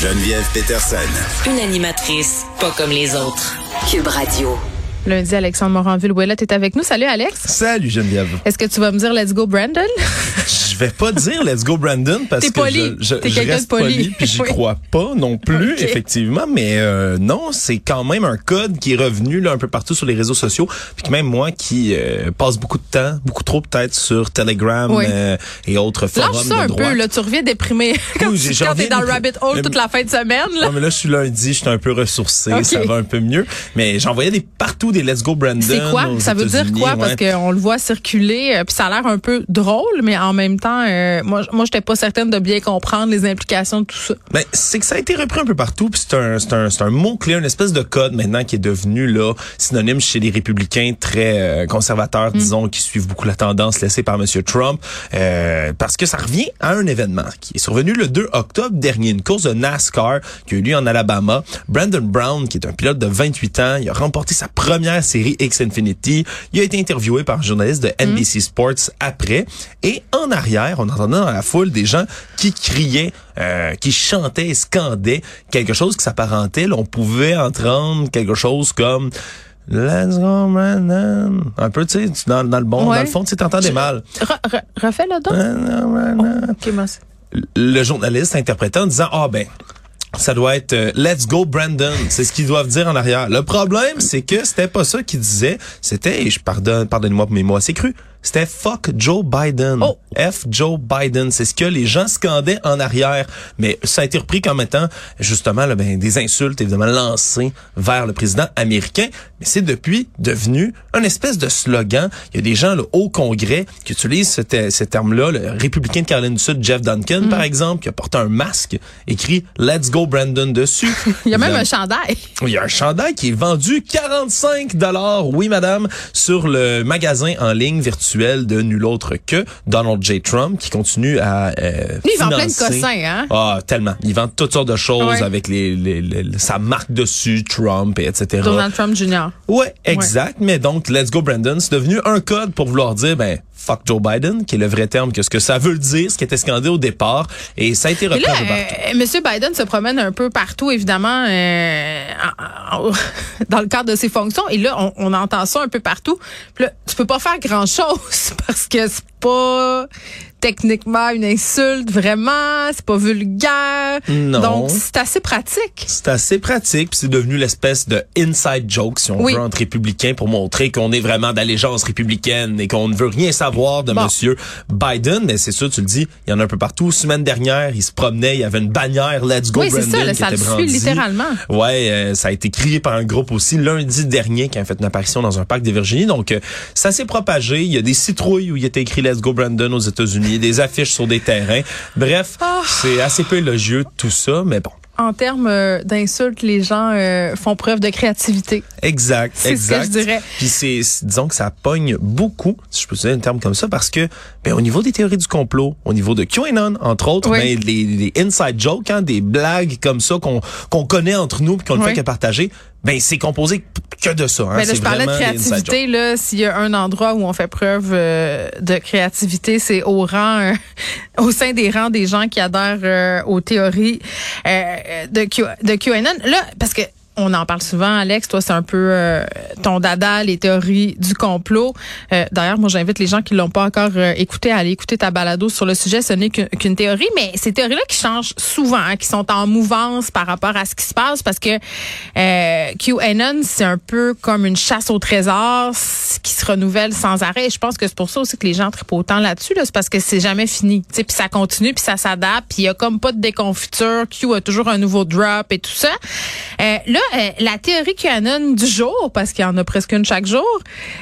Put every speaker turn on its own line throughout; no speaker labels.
Geneviève Peterson.
Une animatrice pas comme les autres. Cube Radio.
Lundi, Alexandre Moranville-Ouellette est avec nous. Salut, Alex.
Salut Geneviève.
Est-ce que tu vas me dire Let's go, Brandon?
Je vais pas dire Let's go Brandon parce que je, je,
T'es
je reste
de poli.
poli puis j'y
Oui.
crois pas non plus effectivement mais euh, non c'est quand même un code qui est revenu là un peu partout sur les réseaux sociaux puis que même moi qui euh, passe beaucoup de temps beaucoup trop peut-être sur Telegram
Oui.
euh, et autres forums
Lâche ça
de
un
droite.
peu, là. Tu reviens déprimé. Quand,
Oui,
tu- t'es dans le rabbit hole
Mais-
toute la fin de semaine, là.
Non, mais là, je suis lundi, je suis un peu ressourcé, ça va un peu mieux. Mais j'en voyais des partout des Let's Go Brandon.
C'est quoi? Ça veut dire quoi?
ouais.
Parce qu'on le voit circuler, euh, puis ça a l'air un peu drôle, mais en même temps, euh, moi, moi, j'étais pas certaine de bien comprendre les implications de tout ça.
Ben, c'est que ça a été repris un peu partout, puis c'est un, c'est un, c'est un mot clé, une espèce de code maintenant qui est devenu là synonyme chez les républicains très euh,
Mm.
conservateurs, disons, qui suivent beaucoup la tendance laissée par Monsieur Trump, euh, parce que ça revient à un événement qui est survenu le 2 octobre dernier, une course de NASCAR qui a eu lieu en Alabama. Brandon Brown, qui est un pilote de 28 ans, il a remporté sa première série X Infinity. Il a été interviewé par un journaliste de NBC Sports après, et en arrière, on entendait dans la foule des gens qui criaient, euh, qui chantaient et scandaient quelque chose qui s'apparentait. là, On pouvait entendre quelque chose comme Let's go, Brandon. Un peu, tu sais, dans, dans le bon,
Ouais.
dans le fond, tu t'entendais mal.
Re- re- refais le don. Merci.
Le journaliste interprétant en disant, ah ben, ça doit être euh, Let's go Brandon. C'est ce qu'ils doivent dire en arrière. Le problème, c'est que c'était pas ça qu'ils disaient. C'était, je pardonne, pardonnez-moi pour mes mots assez crus, c'était fuck Joe Biden.
Oh.
F Joe Biden. C'est ce que les gens scandaient en arrière. Mais ça a été repris comme étant, justement, là, ben, des insultes, évidemment, lancées vers le président américain. Mais c'est depuis devenu un espèce de slogan. Il y a des gens là, au Congrès qui utilisent ce, te- ce terme-là. Le républicain de Caroline du Sud, Jeff Duncan, par exemple, qui a porté un masque écrit Let's Go Brandon dessus.
Il y a même un chandail.
il y a un chandail qui est vendu 45 dollars, oui madame, sur le magasin en ligne virtuel de nul autre que Donald J. Trump qui continue à euh,
Lui, il vend plein de cossins, hein?
Ah, tellement. Il vend toutes sortes de choses
Ouais.
avec les, les- les- sa marque dessus, Trump, et etc.
Donald Trump Jr.
Ouais, exact. Mais donc, Let's Go Brandon, c'est devenu un code pour vouloir dire, ben, fuck Joe Biden, qui est le vrai terme que ce que ça veut dire, ce qui était scandé au départ. Et ça a été repris
euh, Monsieur Biden se promène un peu partout, évidemment, euh, dans le cadre de ses fonctions. Et là, on, on entend ça un peu partout. Puis là, tu peux pas faire grand-chose parce que c'est pas techniquement une insulte, vraiment. C'est pas vulgaire.
Non.
Donc, c'est assez pratique.
C'est assez pratique, puis c'est devenu l'espèce de inside joke, si on
Oui.
veut, entre républicains pour montrer qu'on est vraiment d'allégeance républicaine et qu'on ne veut rien savoir de
Bon.
Monsieur Biden. Mais c'est sûr, tu le dis, il y en a un peu partout. Semaine dernière, il se promenait, il y avait une bannière Let's Go
Oui, c'est
Brandon
ça, là,
qui
ça
était brandie.
littéralement.
Ouais, euh, ça a été crié par un groupe aussi lundi dernier qui a fait une apparition dans un parc des Virginie. Donc, euh, ça s'est propagé. Il y a des citrouilles où il était écrit Let's Go Brandon aux États-Unis, des affiches sur des terrains. Bref,
Ah.
c'est assez peu élogieux tout ça, mais bon.
En termes euh, d'insultes, les gens euh, font preuve de créativité.
Exact,
C'est ce que je dirais.
Puis c'est, c'est- disons que ça pogne beaucoup, si je peux utiliser un terme comme ça, parce que ben, au niveau des théories du complot, au niveau de QAnon, entre autres,
Oui.
ben, les, les inside jokes, hein, des blagues comme ça qu'on qu'on connaît entre nous puis qu'on ne
Oui.
fait que partager, ben c'est composé que de ça. Hein,
Mais Ben là, je parlais de créativité. Là, s'il y a un endroit où on fait preuve euh, de créativité, c'est au rang, euh, au sein des rangs des gens qui adhèrent euh, aux théories de, Q, de QAnon. Là, parce que on en parle souvent, Alex. Toi, c'est un peu euh, ton dada, les théories du complot. Euh, D'ailleurs, moi, j'invite les gens qui l'ont pas encore euh, écouté à aller écouter ta balado sur le sujet. Ce n'est qu'une théorie, mais ces théories-là qui changent souvent, hein, qui sont en mouvance par rapport à ce qui se passe, parce que euh, QAnon, c'est un peu comme une chasse au trésor qui se renouvelle sans arrêt. Je pense que c'est pour ça aussi que les gens trippent autant là-dessus, là, c'est parce que c'est jamais fini. Puis ça continue, puis ça s'adapte, puis il y a comme pas de déconfiture. Q a toujours un nouveau drop et tout ça. Là, euh, la théorie QAnon du jour, parce qu'il y en a presque une chaque jour,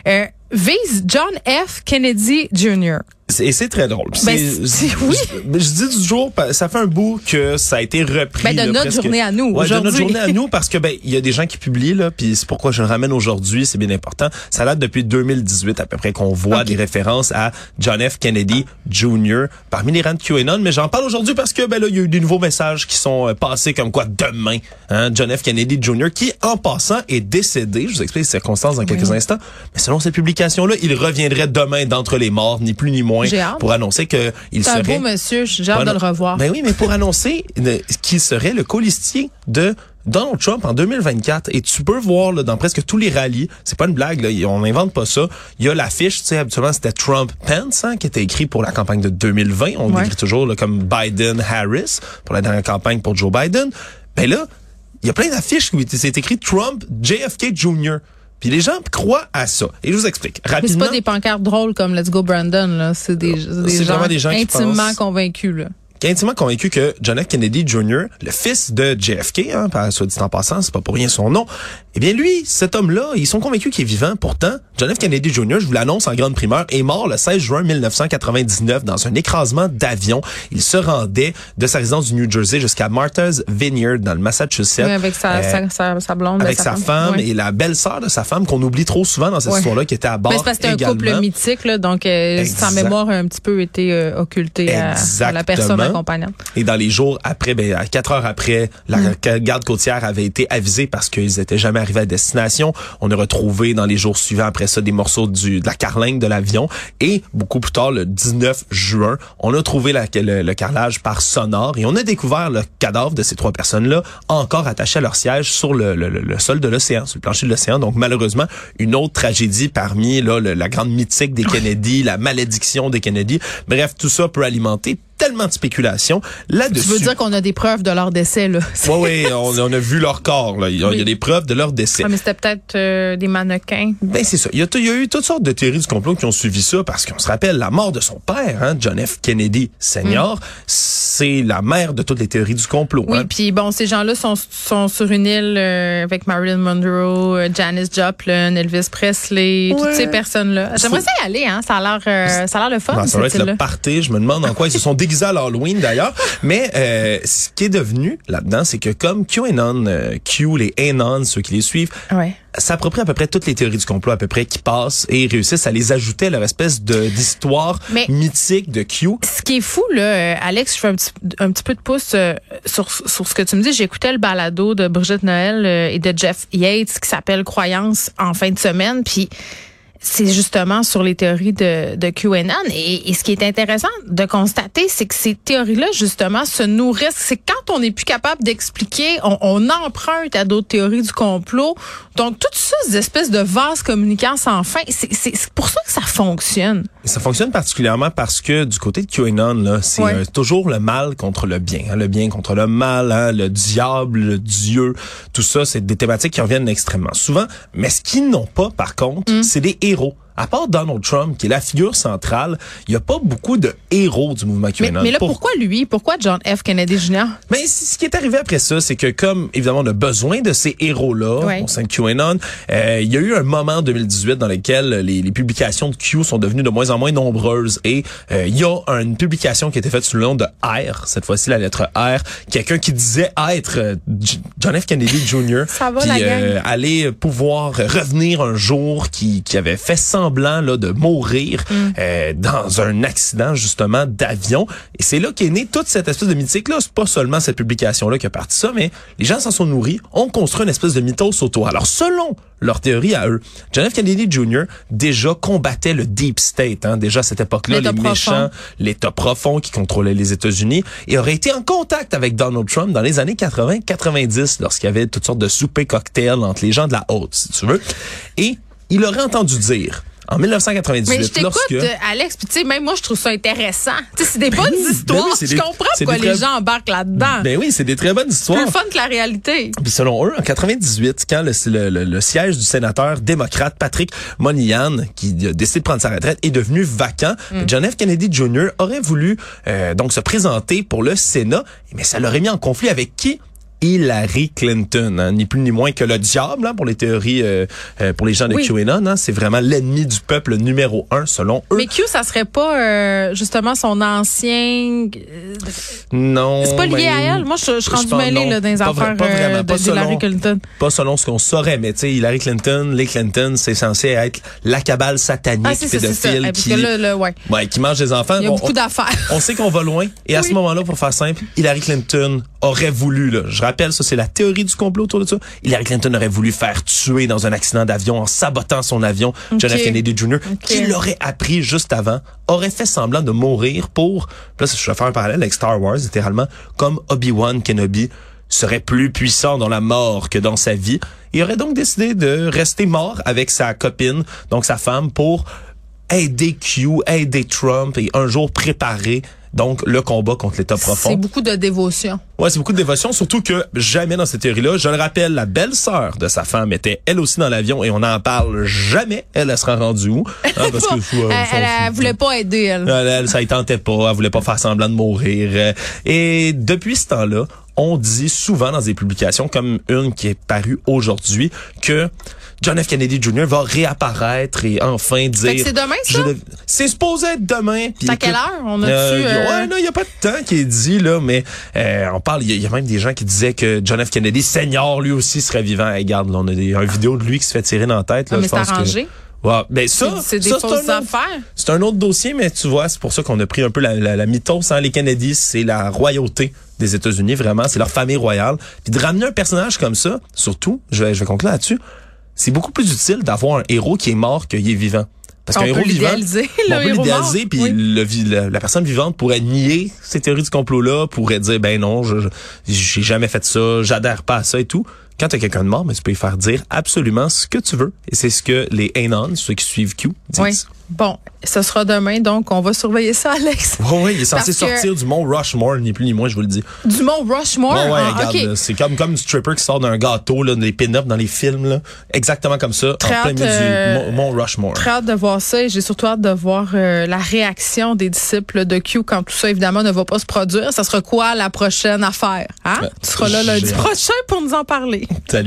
euh, vise John F. Kennedy Jr.
Et c'est très drôle.
Ben,
C'est-
oui.
Je, je dis du jour, ça fait un bout que ça a été repris.
Ben, de
là,
notre
presque-
journée à nous,
Ouais, de notre journée à nous, parce que ben il y a des gens qui publient là, puis c'est pourquoi je le ramène aujourd'hui, c'est bien important. Ça date depuis 2018 à peu près qu'on voit des références à John F. Kennedy Jr. parmi les rangs de QAnon, mais j'en parle aujourd'hui parce que ben là il y a eu des nouveaux messages qui sont euh, passés comme quoi demain, hein, John F. Kennedy Jr. qui en passant est décédé. Je vous explique les circonstances dans quelques instants. Mais selon cette publication là, il reviendrait demain d'entre les morts, ni plus ni moins. Pour annoncer qu'il
C'est un
serait...
beau monsieur, j'ai hâte de le revoir.
Ben oui, mais pour annoncer qu'il serait le colistier de Donald Trump en 2024 et tu peux voir là, dans presque tous les rallyes, c'est pas une blague là, on n'invente pas ça. Il y a l'affiche, tu sais habituellement c'était Trump Pence hein, qui était écrit pour la campagne de 2020, on
Ouais.
l'écrit toujours là, comme Biden Harris pour la dernière campagne pour Joe Biden. Ben là, il y a plein d'affiches où c'est écrit Trump JFK Jr. Puis les gens croient à ça. Et je vous explique
Mais c'est
rapidement.
pas des pancartes drôles comme Let's Go Brandon, là. C'est des, des gens,
des gens qui
intimement
pensent-
convaincus, là.
Qui est intimement convaincu que John F. Kennedy Jr., le fils de JFK, hein, soit dit en passant, c'est pas pour rien son nom, eh bien lui, cet homme-là, ils sont convaincus qu'il est vivant. Pourtant, John F. Kennedy Jr., je vous l'annonce en grande primeur, est mort le 16 juin 1999 dans un écrasement d'avion. Il se rendait de sa résidence du New Jersey jusqu'à Martha's Vineyard dans le Massachusetts.
Oui, avec sa,
Euh,
sa, sa, sa blonde.
avec sa femme et la belle-sœur de sa femme qu'on oublie trop souvent dans cette histoire-là qui était à bord
Mais c'est parce que c'était un couple mythique, là, donc euh, sa mémoire a un petit peu été euh, occultée à, à la personne. Accompagnante.
Et dans les jours après, ben, à quatre heures après, la
Mm.
garde côtière avait été avisée parce qu'ils étaient jamais arrivés à destination. On a retrouvé dans les jours suivants après ça des morceaux du, de la carlingue de l'avion. Et beaucoup plus tard, le 19 juin, on a trouvé la- le, le carrelage par sonore et on a découvert le cadavre de ces trois personnes-là encore attachés à leur siège sur le, le- le- sol de l'océan, sur le plancher de l'océan. Donc malheureusement, une autre tragédie parmi là, la grande mythique des Kennedy, la malédiction des Kennedy. Bref, tout ça peut alimenter tellement de spéculation
Tu
là-dessus.
veux dire qu'on a des preuves de leur décès, là?
Oui, oui, on, on a vu leur corps. Là. Il, y a,
Oui.
il y a des preuves de leur décès.
Ah, mais c'était peut-être euh, des mannequins.
Ben c'est ça. Il y, a, il y a eu toutes sortes de théories du complot qui ont suivi ça parce qu'on se rappelle la mort de son père, hein, John F. Kennedy Sr. C'est la mère de toutes les théories du complot.
Oui,
hein.
puis bon, ces gens-là sont, sont sur une île euh, avec Marilyn Monroe, euh, Janis Joplin, Elvis Presley, toutes ces personnes-là. J'aimerais ça y aller, hein. Ça a l'air, euh, ça a l'air le fun,
Ben, ça va être le party. Je me demande en quoi ils se sont déguisés à l'Halloween d'ailleurs. Mais euh, ce qui est devenu là-dedans, c'est que comme QAnon, euh, Q, les Anon, ceux qui les suivent,
Ouais.
s'approprient à peu près toutes les théories du complot à peu près qui passent et réussissent à les ajouter à leur espèce de d'histoire mythique de Q.
Ce qui est fou, là, euh, Alex, je fais un petit, un petit peu de pouce euh, sur, sur ce que tu me dis. J'écoutais le balado de Brigitte Noël euh, et de Jeff Yates qui s'appelle Croyance en fin de semaine. Puis c'est justement sur les théories de, de QAnon. Et, et ce qui est intéressant de constater, c'est que ces théories-là, justement, se nourrissent. C'est quand on n'est plus capable d'expliquer, on, on emprunte à d'autres théories du complot. Donc, toutes ces espèces de vases communicants sans fin, c'est pour ça que ça fonctionne.
Ça fonctionne particulièrement parce que du côté de QAnon, là, c'est
Ouais.
euh, toujours le mal contre le bien. hein, le bien contre le mal, hein, le diable, le Dieu. Tout ça, c'est des thématiques qui reviennent extrêmement souvent. Mais ce qu'ils n'ont pas, par contre,
Mm.
c'est des héros. À part Donald Trump, qui est la figure centrale, il n'y a pas beaucoup de héros du mouvement QAnon.
mais là,
Pour-
pourquoi lui? Pourquoi John F. Kennedy Jr.?
Mais ce qui est arrivé après ça, c'est que comme évidemment on a besoin de ces héros-là
Ouais.
au sein de QAnon, euh, il y a eu un moment en 2018 dans lequel les, les publications de Q sont devenues de moins en moins nombreuses et euh, il y a une publication qui a été faite sous le nom de R, cette fois-ci la lettre R, quelqu'un qui disait être euh, John F. Kennedy Jr.
Ça va,
puis,
la gang?
euh, aller pouvoir revenir un jour qui, qui avait fait semblant là, de mourir
Mm.
euh, dans un accident justement d'avion. Et c'est là qu'est née toute cette espèce de mythique-là. C'est pas seulement cette publication-là qui a parti ça, mais les gens s'en sont nourris, ont construit une espèce de mythos autour. Alors selon leur théorie à eux, John F. Kennedy Jr. déjà combattait le deep state. Hein, déjà à cette époque-là, les
profond.
méchants, l'État profond qui contrôlait les États-Unis et aurait été en contact avec Donald Trump dans les années 80-90 lorsqu'il y avait toutes sortes de soupers cocktails entre les gens de la haute, si tu veux. Et il aurait entendu dire en 1998
Mais je t'écoute,
lorsque
Alex, puis tu sais, même moi, je trouve ça intéressant. Tu sais, c'est des bonnes
oui, ben
histoires.
oui,
je
des-
comprends pourquoi les gens embarquent là-dedans.
ben oui, c'est des très bonnes histoires.
plus fun que la réalité.
Puis selon eux, en 98, quand le, le- le- le siège du sénateur démocrate Patrick Moynihan, qui a décidé de prendre sa retraite, est devenu vacant, John F. Kennedy Jr. aurait voulu euh, donc se présenter pour le Sénat, mais ça l'aurait mis en conflit avec qui? Hillary Clinton, hein, ni plus ni moins que le diable hein, pour les théories, euh, euh, pour les gens de
Oui.
QAnon. Hein, c'est vraiment l'ennemi du peuple numéro un selon eux.
Mais Q, ça serait pas euh, justement son ancien. euh,
non,
c'est pas lié
ben,
à elle? Moi, je, suis
non.
là, dans les affaires
pas vraiment,
euh,
pas
de- d'Hillary
selon-
Clinton.
pas selon ce qu'on saurait, mais tu sais, Hillary Clinton, les Clinton, c'est censé être la cabale satanique
Ah, c'est ça,
pédophile
Eh,
qui,
là, là, ouais.
ouais, qui mange des enfants.
Il y a
On-
beaucoup d'affaires.
on sait qu'on va loin. Et à ce moment-là, pour faire simple, Hillary Clinton aurait voulu, là, je rappelle, ça c'est la théorie du complot autour de ça, Hillary Clinton aurait voulu faire tuer dans un accident d'avion en sabotant son avion John F. Kennedy Jr., qui l'aurait appris juste avant, aurait fait semblant de mourir pour, là je vais faire un parallèle avec Star Wars, littéralement, comme Obi-Wan Kenobi serait plus puissant dans la mort que dans sa vie. Il aurait donc décidé de rester mort avec sa copine, donc sa femme, pour aider Q, aider Trump et un jour préparer donc le combat contre l'État profond.
C'est beaucoup de dévotion.
Ouais, c'est beaucoup de dévotion, surtout que jamais dans cette théorie-là, je le rappelle, la belle-sœur de sa femme était elle aussi dans l'avion et on n'en parle jamais. Elle, elle sera rendue où? Hein,
parce que, elle, elle, voulait pas aider elle.
elle. Elle, ça y tentait pas, elle voulait pas faire semblant de mourir. Et depuis ce temps-là, on dit souvent dans des publications comme une qui est parue aujourd'hui que John F. Kennedy Jr. va réapparaître et enfin dire.
C'est demain, ça?
C'est supposé être demain.
C'est à quelle heure? On a euh,
euh... Ouais, il n'y a pas de temps qui est dit, là, mais euh, on parle, il y, a même des gens qui disaient que John F. Kennedy, senior, lui aussi serait vivant. Hey, regarde, là, on a des, une vidéo de lui qui se fait tirer dans la tête. Là,
ah, mais c'est arrangé.
Que... Ben ça,
c'est des fausses affaires.
C'est un autre dossier, mais tu vois, c'est pour ça qu'on a pris un peu la, la, la mythos. Hein. Les Kennedy, c'est la royauté des États-Unis, vraiment, c'est leur famille royale. Puis de ramener un personnage comme ça, surtout, je vais, je vais conclure là-dessus, c'est beaucoup plus utile d'avoir un héros qui est mort qu'il est vivant.
Parce qu'un héros vivant, on
peut l'idéaliser, puis le, la personne vivante pourrait nier ces théories du complot-là, pourrait dire ben non, je j'ai jamais fait ça, j'adhère pas à ça et tout. Quand tu as quelqu'un de mort, mais tu peux lui faire dire absolument ce que tu veux. Et c'est ce que les Anons, ceux qui suivent Q, disent.
Bon, ce sera demain, donc on va surveiller ça, Alex.
Oui, oui, il est censé sortir du mont Rushmore, ni plus ni moins, je vous le dis.
Du mont Rushmore?
Ouais, ouais,
ah,
regarde, c'est comme, comme un stripper qui sort d'un gâteau, là, des pin-ups dans les films, là. Exactement comme ça,
très
en plein milieu
euh,
du mont Rushmore.
Très hâte de voir ça et j'ai surtout hâte de voir euh, la réaction des disciples de Q quand tout ça, évidemment, ne va pas se produire. Ça sera quoi la prochaine affaire? Hein? tu seras là lundi prochain pour nous en parler.
Salut.